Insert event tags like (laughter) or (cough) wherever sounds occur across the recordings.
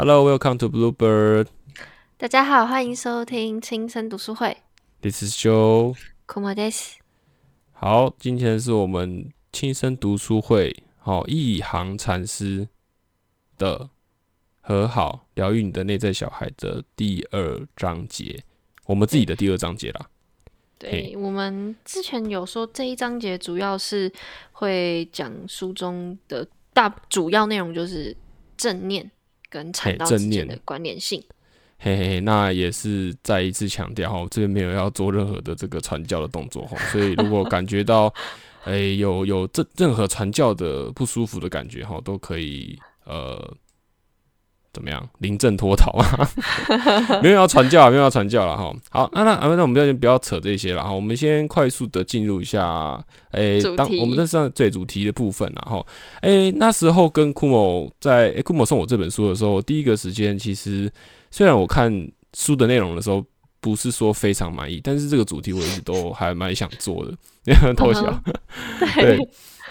Hello, welcome to Bluebird. 大家好，欢迎收听轻声读书会。This is Joe. 库莫德斯，好，今天是我们轻声读书会，好、一行禅师的和好疗愈你的内在小孩的第二章节，我们自己的第二章节啦。对我们之前有说这一章节主要是会讲书中的大主要内容，就是正念跟正念之间的关联性。嘿嘿嘿，那也是再一次强调哈，这边没有要做任何的这个传教的动作哈，所以如果感觉到诶、有有这任何传教的不舒服的感觉哈，都可以呃怎么样临阵脱逃啊？(laughs) 没有要传教啊，没有要传教了哈。好，那那啊那我们就先不要扯这些了哈，我们先快速的进入一下诶、当我们在上最主题的部分然后诶、那时候跟库某在诶库某送我这本书的时候，第一个时间其实。虽然我看书的内容的时候不是说非常满意，但是这个主题我一直都还蛮想做的，因 (laughs) 为偷笑。(laughs) 对，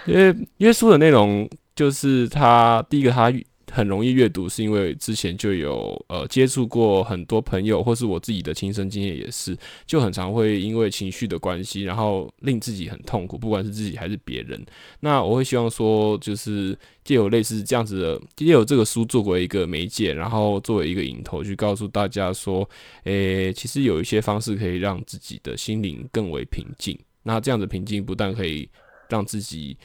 因为因为书的内容就是他第一个它很容易阅读，是因为之前就有呃接触过很多朋友，或是我自己的亲身经验也是，就很常会因为情绪的关系，然后令自己很痛苦，不管是自己还是别人。那我会希望说，就是借有类似这样子的，借有这个书作为一个媒介，然后作为一个引头，去告诉大家说，诶、其实有一些方式可以让自己的心灵更为平静。那这样的平静不但可以让自己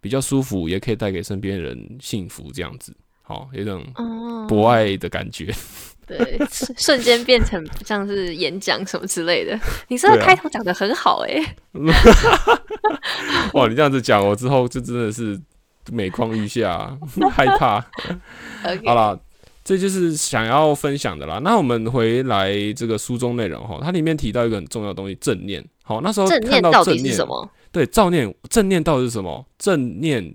比较舒服，也可以带给身边人幸福，这样子，好，有一种哦，博爱的感觉。(laughs) 对，瞬瞬间变成像是演讲什么之类的。你这个对啊开头讲的很好哎、(laughs) 哇，你这样子讲，我之后就真的是每况愈下，(laughs) 害怕。好了，这就是想要分享的啦。那我们回来这个书中内容哈，它里面提到一个很重要的东西——正念。好，那时候正看念到底是到正念什么？对，照念正念到底是什么？正念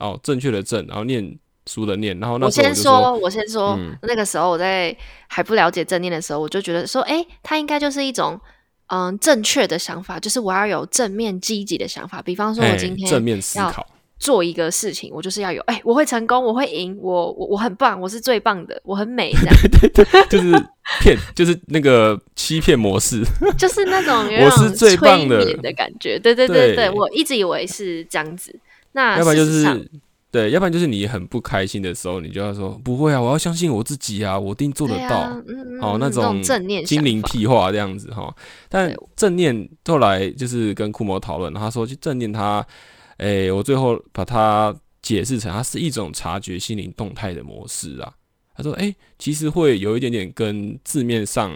哦，正确的正，然后念书的念，然后那我先说，我先说，嗯那个时候我在还不了解正念的时候，我就觉得说，哎、它应该就是一种嗯正确的想法，就是我要有正面积极的想法。比方说，我哎今天正面思要考，做一个事情，我就是要有，哎、我会成功，我会赢，我我我很棒，我是最棒的，我很美，这样对对就是骗，就是那个欺骗模式。(laughs) 就是那种 (laughs) 有我是最棒的的感觉。对对对对对，我一直以为是这样子。那要不然就是对，要不然就是你很不开心的时候，你就要说不会啊，我要相信我自己啊，我一定做得到。对啊，嗯，哦，那嗯种种正念精灵屁话这样子哈。但正念后来就是跟库摩讨论，他说，去正念他，诶、我最后把它解释成它是一种察觉心灵动态的模式啊。他说，诶、其实会有一点点跟字面上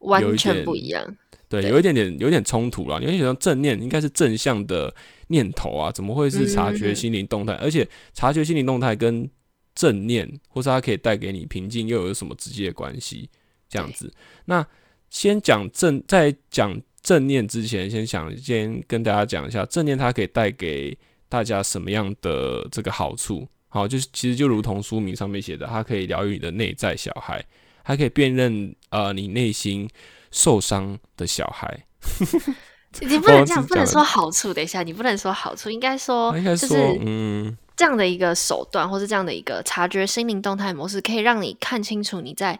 完全不一样。对，有一点点有点冲突了。你会觉得正念应该是正向的念头啊，怎么会是察觉嗯心灵动态？而且察觉心灵动态跟正念，或是它可以带给你平静，又有什么直接的关系？这样子。那先讲正，在讲正念之前，先想先跟大家讲一下正念它可以带给大家什么样的这个好处。好，就是其实就如同书名上面写的，它可以疗愈你的内在小孩，它可以辨认呃你内心受伤的小孩。(laughs) 你不能这样，不能说好处。等一下，你不能说好处，应该说就是嗯，这样的一个手段，或是这样的一个察觉心灵动态模式，可以让你看清楚你在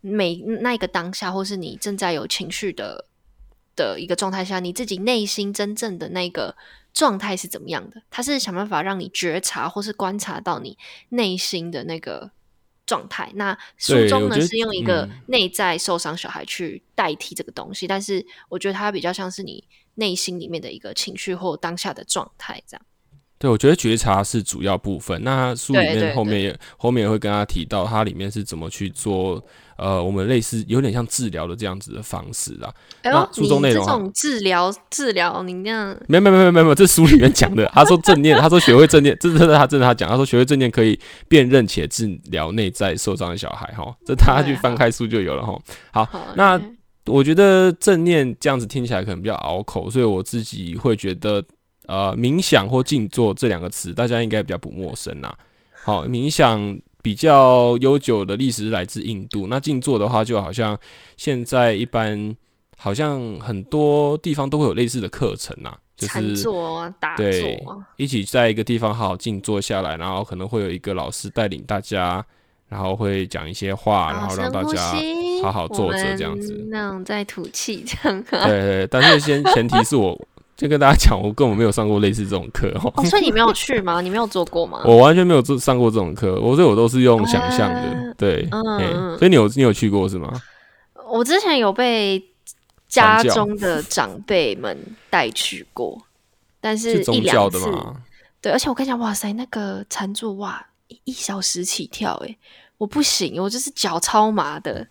每那一个当下，或是你正在有情绪的的一个状态下，你自己内心真正的那个状态是怎么样的。它是想办法让你觉察，或是观察到你内心的那个状态。那书中呢是用一个嗯内在受伤小孩去代替这个东西，但是我觉得它比较像是你内心里面的一个情绪或当下的状态这样。对，我觉得觉察是主要部分。那书里面后面也后面也会跟他提到，它里面是怎么去做，呃，我们类似有点像治疗的这样子的方式啦。那哎呦，书中内容啊这种治疗治疗，你那样没有没有没有没有没有，这书里面讲的。他说正念，他说学会正念，这是他真的他讲，他说学会正念可以辨认且治疗内在受伤的小孩哈。这大家去翻开书就有了哈。好，好那我觉得正念这样子听起来可能比较拗口，所以我自己会觉得，呃，冥想或静坐这两个词，大家应该比较不陌生啦。好，冥想比较悠久的历史是来自印度，那静坐的话，就好像现在一般好像很多地方都会有类似的课程呐，就是坐啊、打对坐啊，一起在一个地方好好静坐下来，然后可能会有一个老师带领大家然后会讲一些话，然后让大家好好坐着这样子，那种在吐气这样。对对，但是先前提是我。就跟大家讲，我根本没有上过类似这种课哦。(laughs) 所以你没有去吗？你没有做过吗？我完全没有做上过这种课，我所以我都是用想象的。对，嗯，所以你有你有去过是吗？我之前有被家中的长辈们带去过，但是一两次。对，而且我跟你讲，哇塞，那个禅坐哇，一小时起跳，哎，我不行，我就是脚超麻的。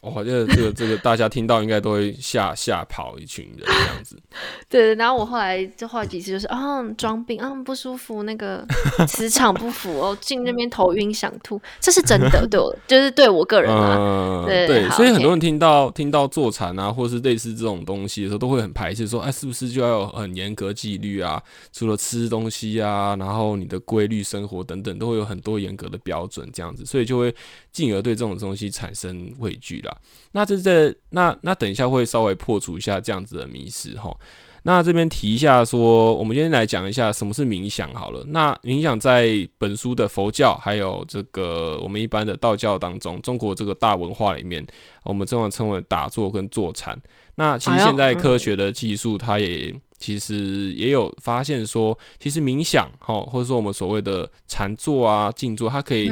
我觉得这个这个大家听到应该都会吓吓跑一群人这样子。(laughs) 对，然后我后来就后来几次就是啊装病啊不舒服，那个 (laughs) 磁场不符哦，进那边头晕想吐，这是真的，对我就是对我个人啊。对，所以很多人听到听到坐禅啊，或是类似这种东西的时候，都会很排斥，说哎是不是就要有很严格纪律啊？除了吃东西啊，然后你的规律生活等等，都会有很多严格的标准这样子，所以就会进而对这种东西产生畏惧啦。那这这那那等一下会稍微破除一下这样子的迷失哈。那这边提一下说，我们今天来讲一下什么是冥想好了。那冥想在本书的佛教还有这个我们一般的道教当中，中国这个大文化里面，我们这样称为打坐跟坐禅。那其实现在科学的技术，它也其实也有发现说，其实冥想哈，或者说我们所谓的禅坐啊、静坐，它可以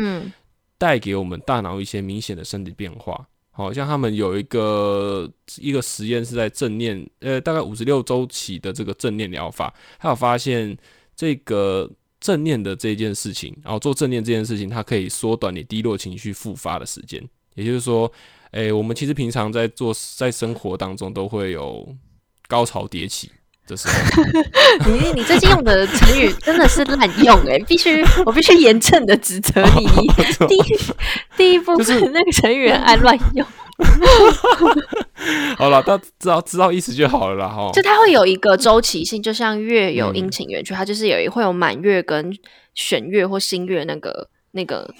带给我们大脑一些明显的身体变化。好像他们有一个一个实验是在正念，呃，大概五十六周期的这个正念疗法，他有发现这个正念的这件事情，然后做正念这件事情，它可以缩短你低落情绪复发的时间。也就是说，诶，我们其实平常在做在生活当中都会有高潮迭起。这是 (laughs) 你你最近用的成语真的是滥用哎，必须我必须严正的指责你。第一第一部分那个成语爱乱用。(laughs) 好了，大家知道知道意思就好了啦哈。就它会有一个周期性，就像月有阴晴圆缺，它就是有一会有满月跟弦月或新月那个那个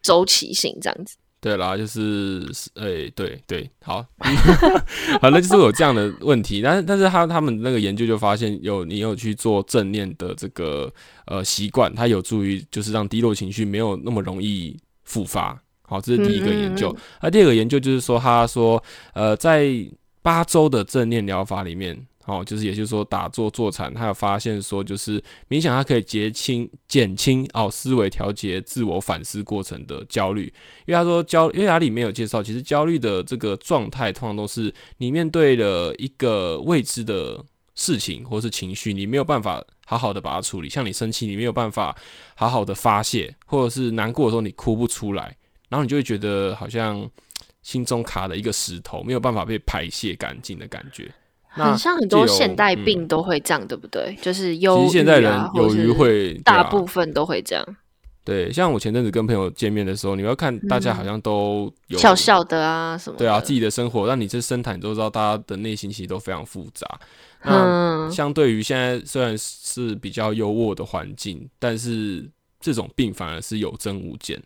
周期性这样子。对啦，就是诶，对对，好，(laughs) 反正就是有这样的问题，但是但是他他们那个研究就发现，有你有去做正念的这个呃习惯，它有助于就是让低落情绪没有那么容易复发。好，这是第一个研究。那第二个研究就是说，他说呃，在八周的正念疗法里面。哦，就是也就是说，打坐坐禅，他有发现说，就是冥想，它可以减轻减轻哦思维调节、自我反思过程的焦虑。因为他说焦，因为他里面有介绍，其实焦虑的这个状态，通常都是你面对了一个未知的事情或是情绪，你没有办法好好的把它处理。像你生气，你没有办法好好的发泄，或者是难过的时候，你哭不出来，然后你就会觉得好像心中卡了一个石头，没有办法被排泄干净的感觉。很像很多现代病都会这样，对不对？就是忧郁啊，忧郁会大部分都会这样。对，像我前阵子跟朋友见面的时候，你要看大家好像都有笑笑的啊什么。对啊，自己的生活，让你这深谈，你都知道大家的内心其实都非常复杂。那相对于现在虽然是比较优渥的环境，但是这种病反而是有增无减。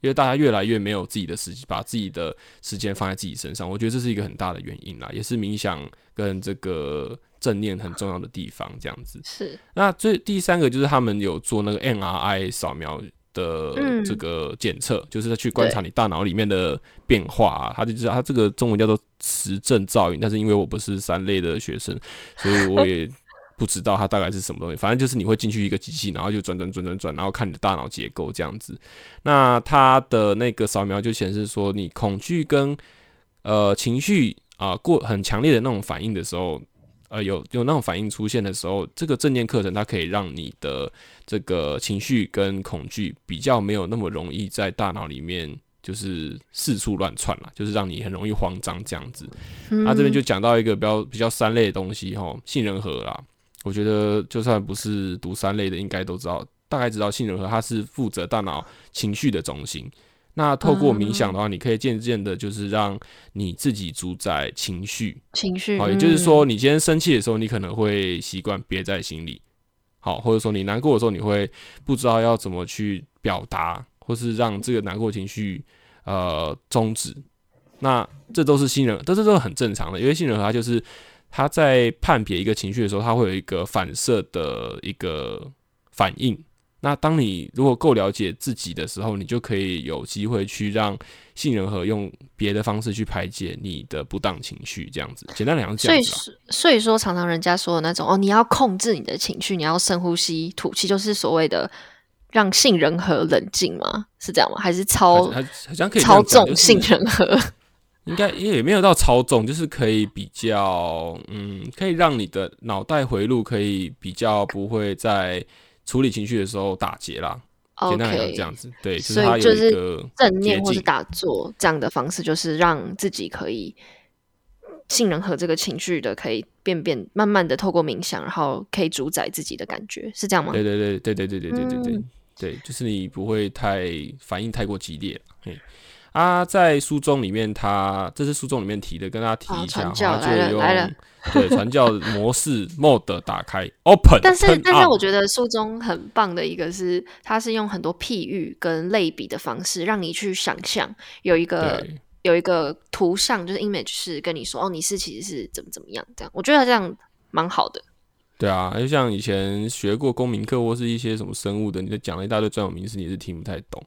因为大家越来越没有自己的时间，把自己的时间放在自己身上，我觉得这是一个很大的原因啦，也是冥想跟这个正念很重要的地方。这样子是。那最第三个就是他们有做那个 NRI 扫描的这个检测，就是去观察你大脑里面的变化啊。他就知道他这个中文叫做磁振造影，但是因为我不是三类的学生，所以我也。不知道它大概是什么东西，反正就是你会进去一个机器，然后就转转转转转，然后看你的大脑结构这样子。那它的那个扫描就显示说，你恐惧跟呃情绪啊过很强烈的那种反应的时候，呃有有那种反应出现的时候，这个正念课程它可以让你的这个情绪跟恐惧比较没有那么容易在大脑里面就是四处乱窜了，就是让你很容易慌张这样子。那这边就讲到一个比较比较三类的东西吼，杏仁核啦。我觉得就算不是读三类的，应该都知道，大概知道杏仁核它是负责大脑情绪的中心。那透过冥想的话，你可以渐渐的，就是让你自己主宰情绪。情绪，好，也就是说，你今天生气的时候，你可能会习惯憋在心里，好，或者说你难过的时候，你会不知道要怎么去表达，或是让这个难过情绪呃终止。那这都是杏仁，这这都是很正常的，因为杏仁核它就是。他在判别一个情绪的时候，他会有一个反射的一个反应，那当你如果够了解自己的时候，你就可以有机会去让杏仁核用别的方式去排解你的不当情绪，这样子。简单来讲，所以所以说，常常人家说的那种哦，你要控制你的情绪，你要深呼吸吐气，就是所谓的让杏仁核冷静吗？是这样吗？还是操好像可以操纵杏仁核？应该也没有到操纵，就是可以比较嗯，可以让你的脑袋回路可以比较不会在。处理情绪的时候打结啦，简单来讲这样子，对，所以就是正念或是打坐这样的方式，就是让自己可以信任和这个情绪的，可以变变慢慢的透过冥想，然后可以主宰自己的感觉，是这样吗？对对对对对对对对对对对，就是你不会太反应太过激烈。嘿，啊，在书中里面，他这是书中里面提的，跟大家提一下，来了来了。对，传教模式 mode 打开 (laughs) open，但是但是我觉得书中很棒的一个是，它是用很多譬喻跟类比的方式，让你去想象有一个有一个图像，就是 image 是跟你说哦，你是其实是怎么怎么样这样，我觉得这样蛮好的。对啊，就像以前学过公民课或是一些什么生物的，你就讲了一大堆专有名词，你是听不太懂。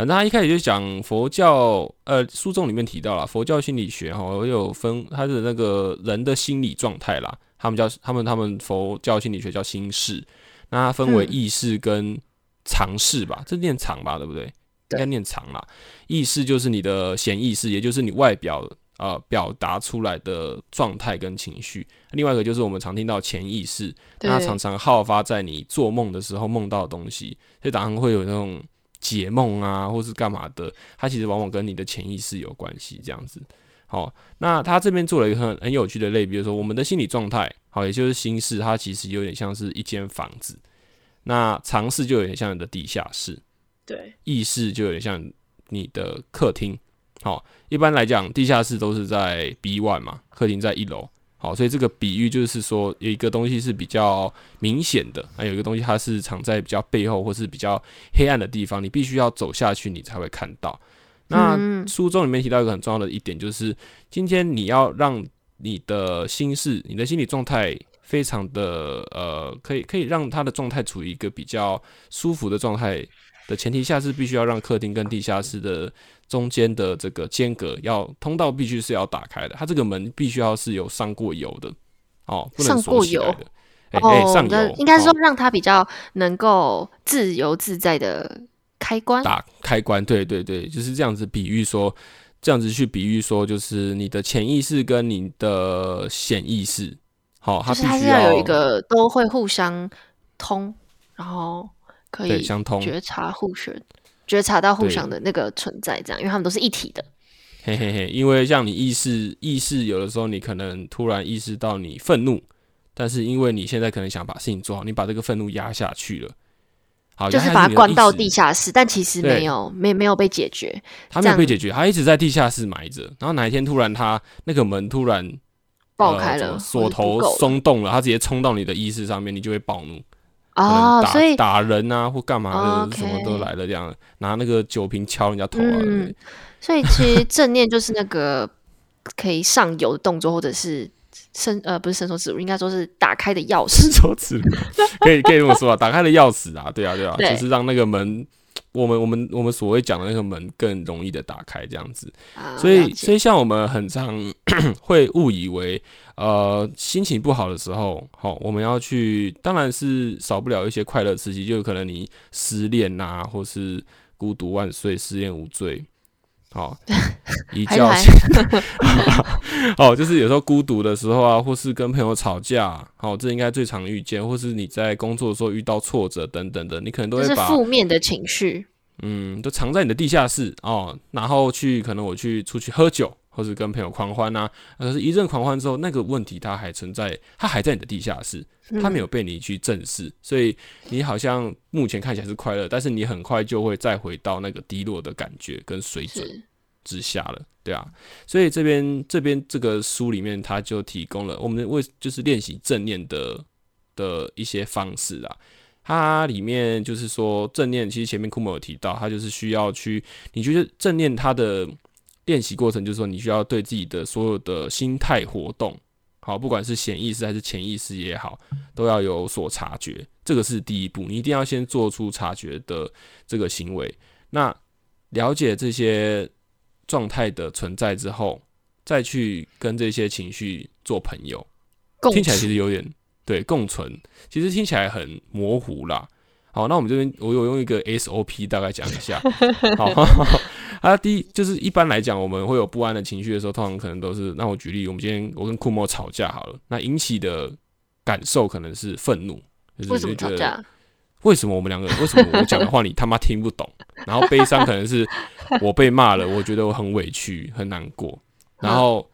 反正他一开始就讲佛教，呃，书中里面提到了佛教心理学哈，有分他的那个人的心理状态啦，他们叫他们他们佛教心理学叫心事，那它分为意识跟常识吧，这念常吧，对不对？应该念常啦。意识就是你的显意识，也就是你外表呃表达出来的状态跟情绪。另外一个就是我们常听到潜意识，它常常好发在你做梦的时候梦到的东西，所以常常会有那种。解梦啊，或是干嘛的，它其实往往跟你的潜意识有关系。这样子，好，那他这边做了一个很很有趣的类比，如说我们的心理状态，好，也就是心事，它其实有点像是一间房子。那常识就有点像你的地下室，对，意识就有点像你的客厅。好，一般来讲，地下室都是在 B one 嘛，客厅在一楼。好，所以这个比喻就是说，有一个东西是比较明显的，还有一个东西它是藏在比较背后或是比较黑暗的地方，你必须要走下去，你才会看到。那书中里面提到一个很重要的一点，就是今天你要让你的心事、你的心理状态非常的呃，可以可以让他的状态处于一个比较舒服的状态的前提下，是必须要让客厅跟地下室的。中间的这个间隔要通道必须是要打开的，它这个门必须要是有上过油的哦，不能上过油的。哎，上油应该说让它比较能够自由自在的开关打开关，对对对，就是这样子比喻说，这样子去比喻说，就是你的潜意识跟你的显意识，好，它是它是要有一个都会互相通，然后可以相通觉察互选。觉察到互相的那个存在，这样，因为他们都是一体的。嘿嘿嘿，因为像你意识意识，有的时候你可能突然意识到你愤怒，但是因为你现在可能想把事情做好，你把这个愤怒压下去了。好，就是把它关到地下室，但其实没有，没没有被解决。他没有被解决，他一直在地下室埋着。然后哪一天突然，他那个门突然爆开了，锁头松动了，它直接冲到你的意识上面，你就会暴怒。哦，所以打人啊，或干嘛的，什么都来了，这样拿那个酒瓶敲人家头啊。嗯所以其实正念就是那个可以上游的动作，或者是伸呃，不是伸手指，应该说是打开的钥匙。伸手指可以可以这么说啊，打开的钥匙啊，对啊对啊，就是让那个门。我们我们我们所谓讲的那个门更容易的打开，这样子，所以所以像我们很常 (coughs) 会误以为，呃，心情不好的时候，好，我们要去，当然是少不了一些快乐刺激，就有可能你失恋呐，或是孤独万岁，失恋无罪。好，(laughs) 一觉醒。(laughs) (laughs) 哦，就是有时候孤独的时候啊，或是跟朋友吵架，好，这应该最常遇见，或是你在工作的时候遇到挫折等等的，你可能都会把负面的情绪，嗯，都藏在你的地下室哦，然后去可能我去出去喝酒。或是跟朋友狂欢呐，可是一阵狂欢之后，那个问题它还存在，它还在你的地下室，它没有被你去正视，所以你好像目前看起来是快乐，但是你很快就会再回到那个低落的感觉跟水准之下了，对啊，所以这边这边这个书里面，它就提供了我们为就是练习正念的的一些方式啊，它里面就是说正念，其实前面库莫有提到，它就是需要去，你觉得正念它的。练习过程就是说，你需要对自己的所有的心态活动，好，不管是显意识还是潜意识也好，都要有所察觉。这个是第一步，你一定要先做出察觉的这个行为。那了解这些状态的存在之后，再去跟这些情绪做朋友，听起来其实有点对共存，其实听起来很模糊啦。好，那我们这边我有用一个 SOP 大概讲一下。好，(laughs) 啊，第一就是一般来讲，我们会有不安的情绪的时候，通常可能都是，那我举例，我们今天我跟库莫吵架好了，那引起的感受可能是愤怒，就是为什么吵架？为什么我们两个为什么我讲的话你他妈听不懂？然后悲伤可能是我被骂了，我觉得我很委屈很难过，然后。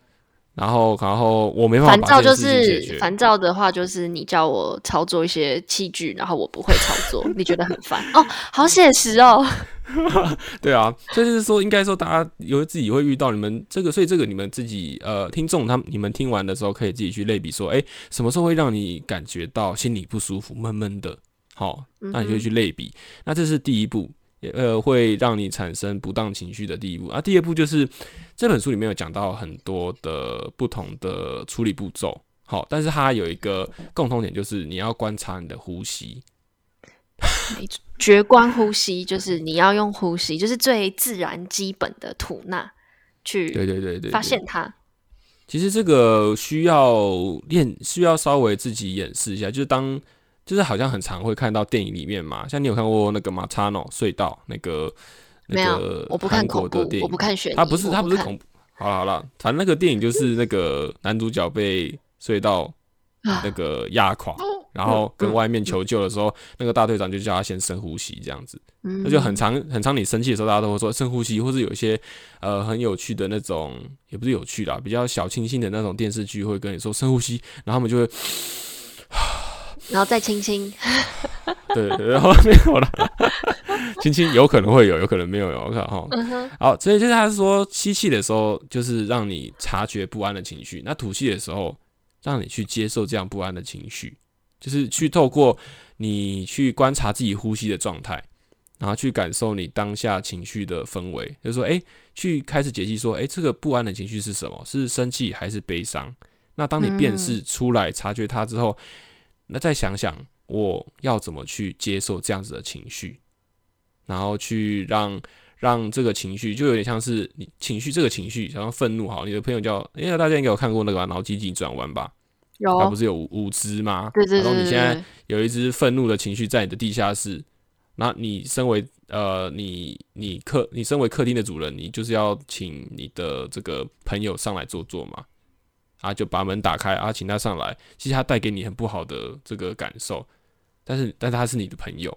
然后，然后我没办法烦躁，就是烦躁的话，就是你叫我操作一些器具，然后我不会操作，你觉得很烦哦，好写实哦。(laughs) 对啊，所以就是说，应该说大家有自己会遇到你们这个，所以这个你们自己呃，听众他们你们听完的时候，可以自己去类比说，哎，什么时候会让你感觉到心里不舒服、闷闷的？好，那你就去类比。那这是第一步。呃，会让你产生不当情绪的第一步啊。第二步就是这本书里面有讲到很多的不同的处理步骤，好，但是它有一个共同点，就是你要观察你的呼吸，绝观呼吸，就是你要用呼吸，就是最自然基本的吐纳去，对对对对，发现它。其实这个需要练，需要稍微自己演示一下，就是当。就是好像很常会看到电影里面嘛，像你有看过那个马查诺隧道那个那个我不看国的电影，我不看悬疑，他不是他不是恐怖，好了好了，反正那个电影就是那个男主角被隧道那个压垮，然后跟外面求救的时候，那个大队长就叫他先深呼吸这样子，那就很长很长。你生气的时候，大家都会说深呼吸，或是有一些呃很有趣的那种，也不是有趣啦，比较小清新的那种电视剧会跟你说深呼吸，然后他们就会。(sighs) 然后再亲亲，对，然后没有了，(laughs) 亲亲有可能会有，有可能没有，我看哈。好，所以就是他说吸气的时候，就是让你察觉不安的情绪；那吐气的时候，让你去接受这样不安的情绪，就是去透过你去观察自己呼吸的状态，然后去感受你当下情绪的氛围。就是说，哎，去开始解析说，哎，这个不安的情绪是什么？是生气还是悲伤？那当你辨识出来、察觉它之后。那再想想，我要怎么去接受这样子的情绪，然后去让让这个情绪，就有点像是你情绪这个情绪，像愤怒好。你的朋友叫，因为大家应该有看过那个脑筋急转弯吧？有，它不是有五只吗？对对对。然后你现在有一只愤怒的情绪在你的地下室，那你身为呃，你你客，你身为客厅的主人，你就是要请你的这个朋友上来坐坐嘛。啊，就把门打开啊，请他上来。其实他带给你很不好的这个感受，但是，但他是你的朋友，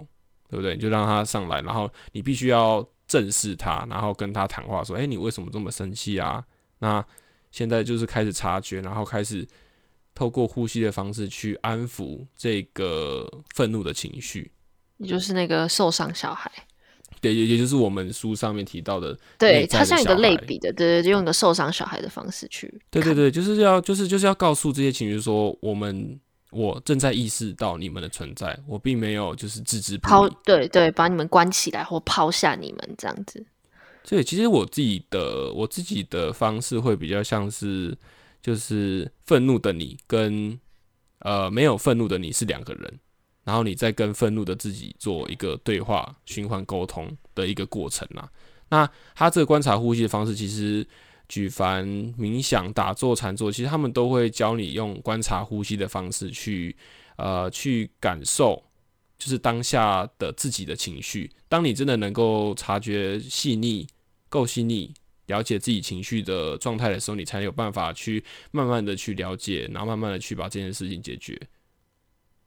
对不对？你就让他上来，然后你必须要正视他，然后跟他谈话，说：“哎，你为什么这么生气啊？”那现在就是开始察觉，然后开始透过呼吸的方式去安抚这个愤怒的情绪。也就是那个受伤小孩。对，也也就是我们书上面提到的，对，它像一个类比的，对对，就用一个受伤小孩的方式去，对对对，就是要就是就是要告诉这些情绪说，我们我正在意识到你们的存在，我并没有就是置之抛，对对，把你们关起来或抛下你们这样子。所以其实我自己的我自己的方式会比较像是，就是愤怒的你跟呃没有愤怒的你是两个人。然后你再跟愤怒的自己做一个对话循环沟通的一个过程啊。那他这个观察呼吸的方式，其实举凡冥想、打坐、禅坐，其实他们都会教你用观察呼吸的方式去呃去感受，就是当下的自己的情绪。当你真的能够察觉细腻、够细腻，了解自己情绪的状态的时候，你才有办法去慢慢的去了解，然后慢慢的去把这件事情解决。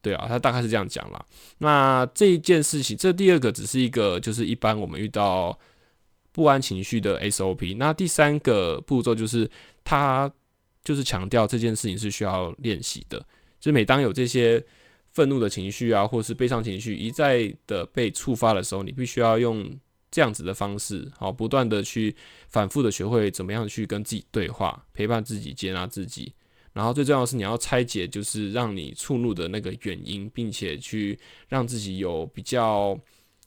对啊，他大概是这样讲啦。那这一件事情，这第二个只是一个，就是一般我们遇到不安情绪的 SOP。那第三个步骤就是他就是强调这件事情是需要练习的。就是每当有这些愤怒的情绪啊，或是悲伤情绪一再的被触发的时候，你必须要用这样子的方式，好，不断的去反复的学会怎么样去跟自己对话，陪伴自己，接纳自己。然后最重要的是，你要拆解，就是让你触怒的那个原因，并且去让自己有比较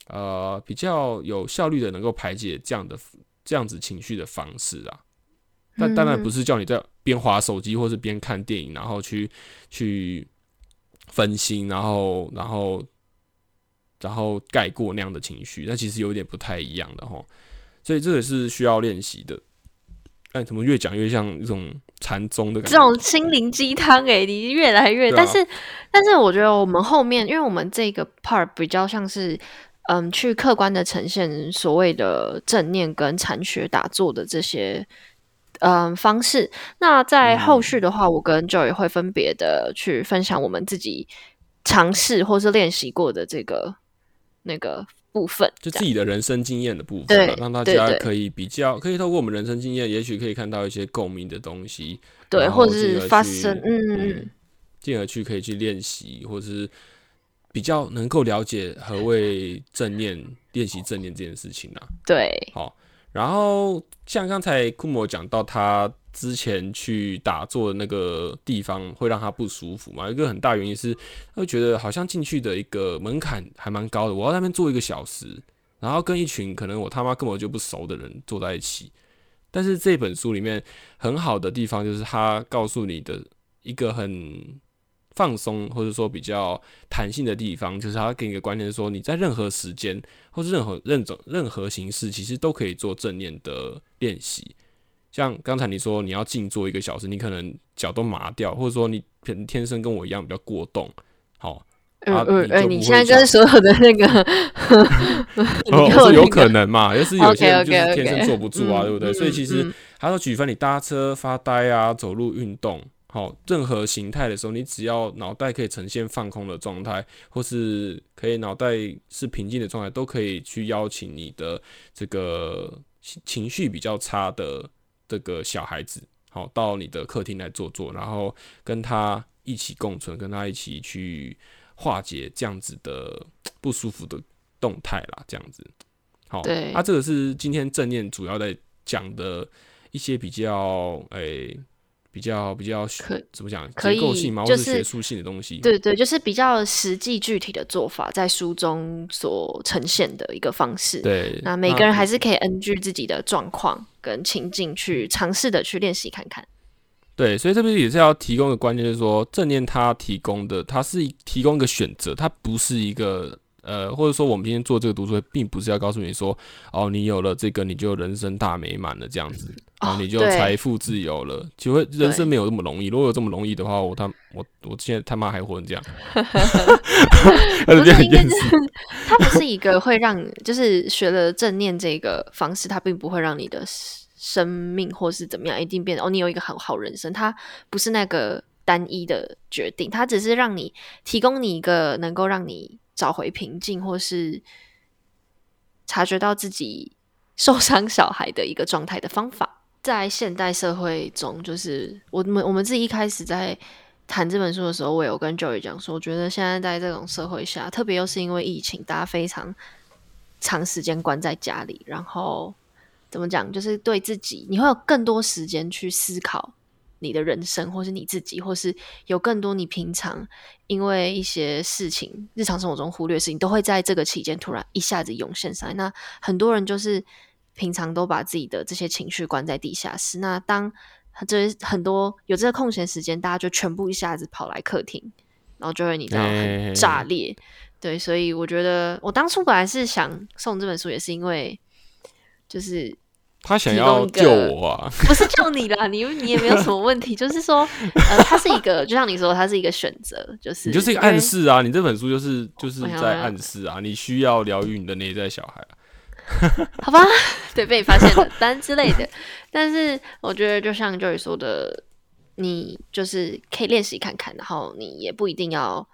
呃比较有效率的能够排解这样的这样子情绪的方式啊。但当然不是叫你在边划手机或是边看电影，然后去去分心，然后然后然后盖过那样的情绪，那其实有点不太一样的哈。所以这也是需要练习的。哎，怎么越讲越像一种禅宗的感觉？这种心灵鸡汤哎，你越来越……但是，但是我觉得我们后面，因为我们这个 part 比较像是嗯，去客观的呈现所谓的正念跟禅学打坐的这些嗯方式。那在后续的话，我跟 Joy 会分别的去分享我们自己尝试或是练习过的这个那个。部分就自己的人生经验的部分，让大家可以比较，可以透过我们人生经验，也许可以看到一些共鸣的东西，对，或者是发生，嗯，进而去可以去练习，或者是比较能够了解何谓正念，练习正念这件事情啊。对，好，然后像刚才库摩讲到他。之前去打坐的那个地方会让他不舒服嘛？一个很大原因是他，会觉得好像进去的一个门槛还蛮高的。我要那边坐一个小时，然后跟一群可能我他妈根本就不熟的人坐在一起。但是这本书里面很好的地方就是，他告诉你的一个很放松或者说比较弹性的地方，就是他给你一个观念，说你在任何时间或是任何任种任何形式，其实都可以做正念的练习。像刚才你说你要静坐一个小时，你可能脚都麻掉，或者说你天天生跟我一样比较过动，好，嗯嗯嗯，你现在跟所有的那个，(laughs) 哦，(laughs) 是有可能嘛？就是有些人就是天生坐不住啊，对不对？所以其实他说举分你搭车发呆啊，走路运动，好，任何形态的时候，你只要脑袋可以呈现放空的状态，或是可以脑袋是平静的状态，都可以去邀请你的这个情绪比较差的。这个小孩子，好到你的客厅来坐坐，然后跟他一起共存，跟他一起去化解这样子的不舒服的动态啦，这样子。好，那这个是今天正念主要在讲的一些比较诶。比较比较可怎么讲结构性嘛，或是学术性的东西？对对，就是比较实际具体的做法，在书中所呈现的一个方式。对，那每个人还是可以根据自己的状况跟情境去尝试的去练习看看。对，所以这边也是要提供的关键，就是说正念它提供的，它是提供一个选择，它不是一个。呃，或者说我们今天做这个读书会，并不是要告诉你说，哦，你有了这个，你就人生大美满了这样子，(laughs) 然后你就财富自由了。其实人生没有这么容易，如果有这么容易的话，我他我我现在他妈还活成这样，(laughs) 不是应该是它 (laughs) 不是一个会让，就是学了正念这个方式，它并不会让你的生命或是怎么样一定变得哦，你有一个很好人生，它不是那个单一的决定，它只是让你提供你一个能够让你。找回平静，或是察觉到自己受伤小孩的一个状态的方法，在现代社会中，就是我们我们自己一开始在谈这本书的时候，我有跟 Joy 讲说，我觉得现在在这种社会下，特别又是因为疫情，大家非常长时间关在家里，然后怎么讲，就是对自己，你会有更多时间去思考。你的人生，或是你自己，或是有更多你平常因为一些事情、日常生活中忽略事情，都会在这个期间突然一下子涌现上来。那很多人就是平常都把自己的这些情绪关在地下室。那当这很多有这个空闲时间，大家就全部一下子跑来客厅，然后就会你知道很炸裂。对，所以我觉得我当初本来是想送这本书，也是因为就是。他想要救我啊！不是救你啦，(laughs) 你你也没有什么问题。就是说，呃，他是一个，就像你说，他是一个选择，就是你就是一个暗示啊！你这本书就是就是在暗示啊！你需要疗愈你的内在小孩啊！(laughs) 好吧，(laughs) 对，被你发现了单之类的。但是我觉得，就像 Joy 说的，你就是可以练习看看，然后你也不一定要。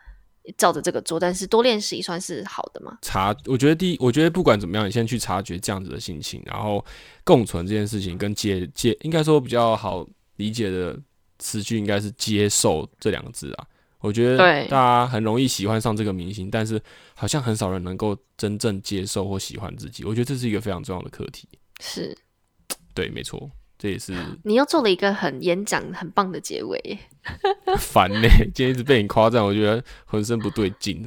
照着这个做，但是多练习算是好的吗？察，我觉得第一，我觉得不管怎么样，你先去察觉这样子的心情，然后共存这件事情，跟接接，应该说比较好理解的词句应该是接受这两个字啊。我觉得大家很容易喜欢上这个明星，但是好像很少人能够真正接受或喜欢自己。我觉得这是一个非常重要的课题。是，对，没错。这也是你又做了一个很演讲很棒的结尾，烦呢！今天一直被你夸赞，我觉得浑身不对劲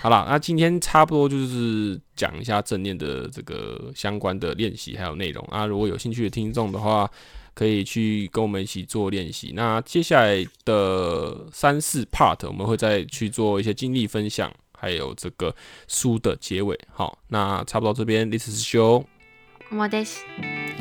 好了，那今天差不多就是讲一下正念的这个相关的练习还有内容啊。如果有兴趣的听众的话，可以去跟我们一起做练习。那接下来的三四 part 我们会再去做一些经历分享。还有这个书的结尾。好，那差不多这边，This is Show，我的